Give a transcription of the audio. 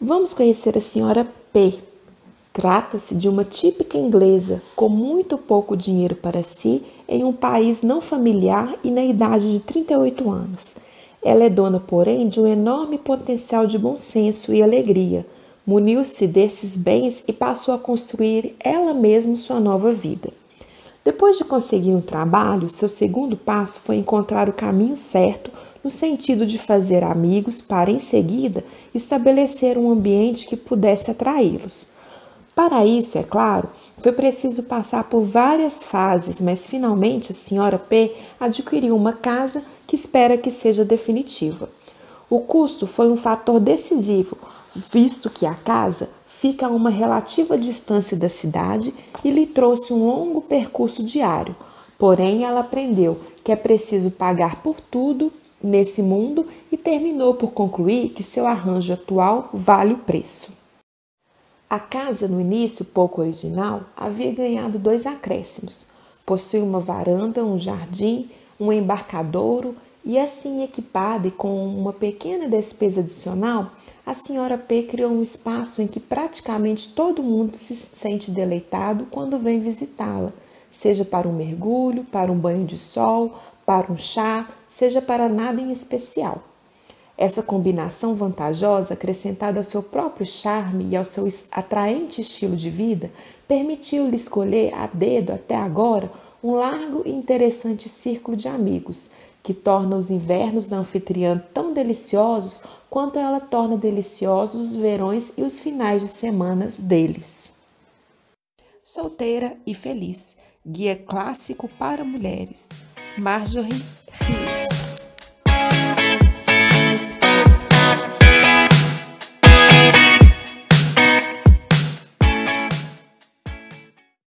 Vamos conhecer a senhora P. Trata-se de uma típica inglesa com muito pouco dinheiro para si em um país não familiar e na idade de 38 anos. Ela é dona, porém, de um enorme potencial de bom senso e alegria. Muniu-se desses bens e passou a construir ela mesma sua nova vida. Depois de conseguir um trabalho, seu segundo passo foi encontrar o caminho certo no sentido de fazer amigos para, em seguida, estabelecer um ambiente que pudesse atraí-los. Para isso, é claro, foi preciso passar por várias fases, mas finalmente a senhora P adquiriu uma casa que espera que seja definitiva. O custo foi um fator decisivo, visto que a casa fica a uma relativa distância da cidade e lhe trouxe um longo percurso diário. Porém, ela aprendeu que é preciso pagar por tudo nesse mundo e terminou por concluir que seu arranjo atual vale o preço. A casa, no início pouco original, havia ganhado dois acréscimos. Possui uma varanda, um jardim, um embarcadouro e assim equipada e com uma pequena despesa adicional, a senhora P criou um espaço em que praticamente todo mundo se sente deleitado quando vem visitá-la, seja para um mergulho, para um banho de sol, para um chá, seja para nada em especial. Essa combinação vantajosa, acrescentada ao seu próprio charme e ao seu atraente estilo de vida, permitiu-lhe escolher a dedo até agora um largo e interessante círculo de amigos, que torna os invernos da anfitriã tão deliciosos quanto ela torna deliciosos os verões e os finais de semanas deles. Solteira e feliz, guia clássico para mulheres. Marjorie